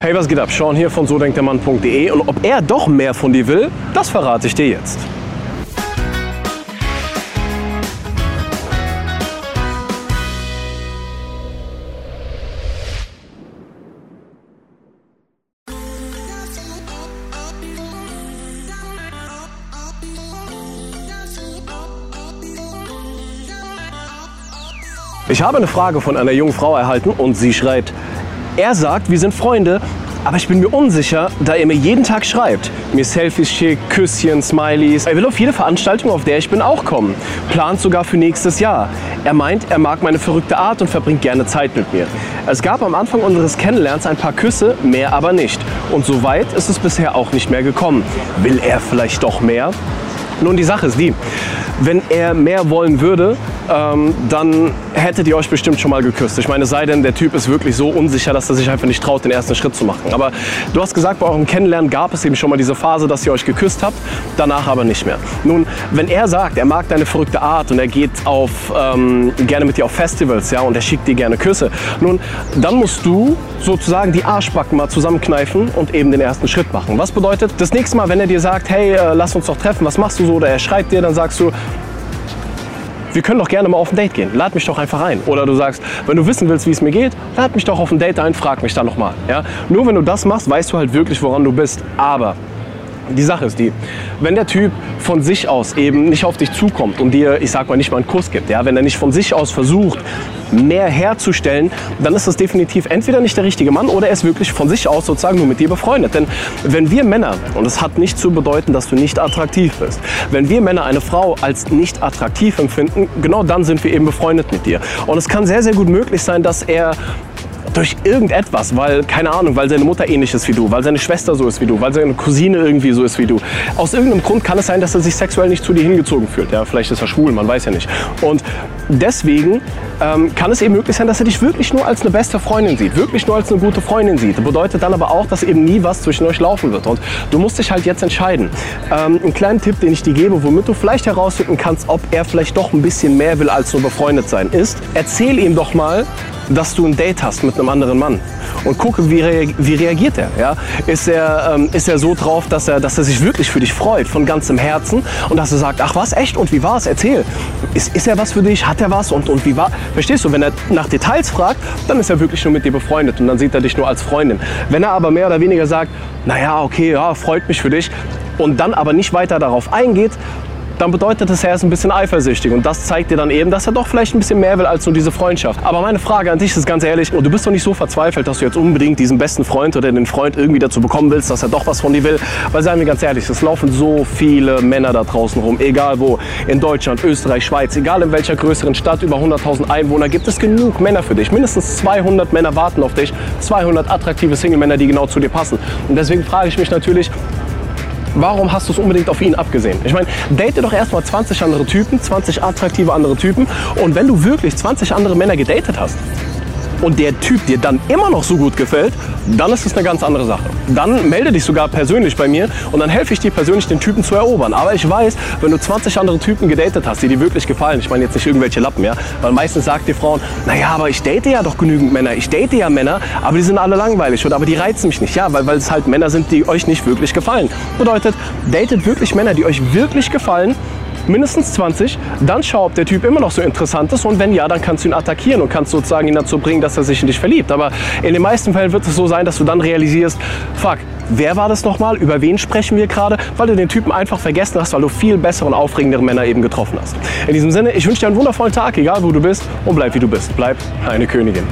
Hey, was geht ab? Sean hier von so denkt der Mann.de und ob er doch mehr von dir will, das verrate ich dir jetzt. Ich habe eine Frage von einer jungen Frau erhalten und sie schreit, er sagt, wir sind Freunde, aber ich bin mir unsicher, da er mir jeden Tag schreibt. Mir Selfies schickt, Küsschen, Smileys. Er will auf jede Veranstaltung, auf der ich bin, auch kommen. Plant sogar für nächstes Jahr. Er meint, er mag meine verrückte Art und verbringt gerne Zeit mit mir. Es gab am Anfang unseres Kennenlernens ein paar Küsse, mehr aber nicht. Und so weit ist es bisher auch nicht mehr gekommen. Will er vielleicht doch mehr? Nun, die Sache ist die, wenn er mehr wollen würde, ähm, dann hättet ihr euch bestimmt schon mal geküsst. Ich meine, sei denn, der Typ ist wirklich so unsicher, dass er sich einfach nicht traut, den ersten Schritt zu machen. Aber du hast gesagt, bei eurem Kennenlernen gab es eben schon mal diese Phase, dass ihr euch geküsst habt, danach aber nicht mehr. Nun, wenn er sagt, er mag deine verrückte Art und er geht auf, ähm, gerne mit dir auf Festivals ja, und er schickt dir gerne Küsse, nun, dann musst du sozusagen die Arschbacken mal zusammenkneifen und eben den ersten Schritt machen. Was bedeutet, das nächste Mal, wenn er dir sagt, hey, äh, lass uns doch treffen, was machst du so? Oder er schreibt dir, dann sagst du, wir können doch gerne mal auf ein Date gehen. Lad mich doch einfach ein. Oder du sagst, wenn du wissen willst, wie es mir geht, lad mich doch auf ein Date ein, frag mich dann nochmal. Ja? Nur wenn du das machst, weißt du halt wirklich, woran du bist. Aber die Sache ist die, wenn der Typ von sich aus eben nicht auf dich zukommt und dir, ich sag mal, nicht mal einen Kuss gibt, ja, wenn er nicht von sich aus versucht, mehr herzustellen, dann ist das definitiv entweder nicht der richtige Mann oder er ist wirklich von sich aus sozusagen nur mit dir befreundet. Denn wenn wir Männer, und es hat nicht zu bedeuten, dass du nicht attraktiv bist, wenn wir Männer eine Frau als nicht attraktiv empfinden, genau dann sind wir eben befreundet mit dir. Und es kann sehr, sehr gut möglich sein, dass er durch irgendetwas, weil, keine Ahnung, weil seine Mutter ähnlich ist wie du, weil seine Schwester so ist wie du, weil seine Cousine irgendwie so ist wie du. Aus irgendeinem Grund kann es sein, dass er sich sexuell nicht zu dir hingezogen fühlt. Ja, vielleicht ist er schwul, man weiß ja nicht. Und deswegen ähm, kann es eben möglich sein, dass er dich wirklich nur als eine beste Freundin sieht, wirklich nur als eine gute Freundin sieht. Das bedeutet dann aber auch, dass eben nie was zwischen euch laufen wird. Und du musst dich halt jetzt entscheiden. Ähm, einen kleinen Tipp, den ich dir gebe, womit du vielleicht herausfinden kannst, ob er vielleicht doch ein bisschen mehr will als nur befreundet sein, ist, erzähl ihm doch mal, dass du ein Date hast mit einem anderen Mann und gucke, wie, rea wie reagiert er. Ja? Ist, er ähm, ist er so drauf, dass er, dass er sich wirklich für dich freut, von ganzem Herzen und dass er sagt, ach was, echt und wie war es, erzähl. Ist, ist er was für dich, hat er was und, und wie war, verstehst du, wenn er nach Details fragt, dann ist er wirklich nur mit dir befreundet und dann sieht er dich nur als Freundin. Wenn er aber mehr oder weniger sagt, naja, okay, ja, freut mich für dich und dann aber nicht weiter darauf eingeht, dann bedeutet das, er ist ein bisschen eifersüchtig. Und das zeigt dir dann eben, dass er doch vielleicht ein bisschen mehr will als nur diese Freundschaft. Aber meine Frage an dich ist ganz ehrlich, du bist doch nicht so verzweifelt, dass du jetzt unbedingt diesen besten Freund oder den Freund irgendwie dazu bekommen willst, dass er doch was von dir will. Weil seien wir ganz ehrlich, es laufen so viele Männer da draußen rum, egal wo, in Deutschland, Österreich, Schweiz, egal in welcher größeren Stadt, über 100.000 Einwohner, gibt es genug Männer für dich. Mindestens 200 Männer warten auf dich, 200 attraktive Single-Männer, die genau zu dir passen. Und deswegen frage ich mich natürlich, Warum hast du es unbedingt auf ihn abgesehen? Ich meine, date doch erstmal 20 andere Typen, 20 attraktive andere Typen. Und wenn du wirklich 20 andere Männer gedatet hast, und der Typ dir dann immer noch so gut gefällt, dann ist es eine ganz andere Sache. Dann melde dich sogar persönlich bei mir und dann helfe ich dir persönlich, den Typen zu erobern. Aber ich weiß, wenn du 20 andere Typen gedatet hast, die dir wirklich gefallen, ich meine jetzt nicht irgendwelche Lappen, ja, weil meistens sagt die Frauen, naja, aber ich date ja doch genügend Männer, ich date ja Männer, aber die sind alle langweilig oder aber die reizen mich nicht, ja, weil, weil es halt Männer sind, die euch nicht wirklich gefallen. Bedeutet, datet wirklich Männer, die euch wirklich gefallen mindestens 20. Dann schau, ob der Typ immer noch so interessant ist und wenn ja, dann kannst du ihn attackieren und kannst sozusagen ihn dazu bringen, dass er sich in dich verliebt. Aber in den meisten Fällen wird es so sein, dass du dann realisierst, fuck, wer war das nochmal? Über wen sprechen wir gerade? Weil du den Typen einfach vergessen hast, weil du viel bessere und aufregendere Männer eben getroffen hast. In diesem Sinne, ich wünsche dir einen wundervollen Tag, egal wo du bist und bleib wie du bist. Bleib eine Königin.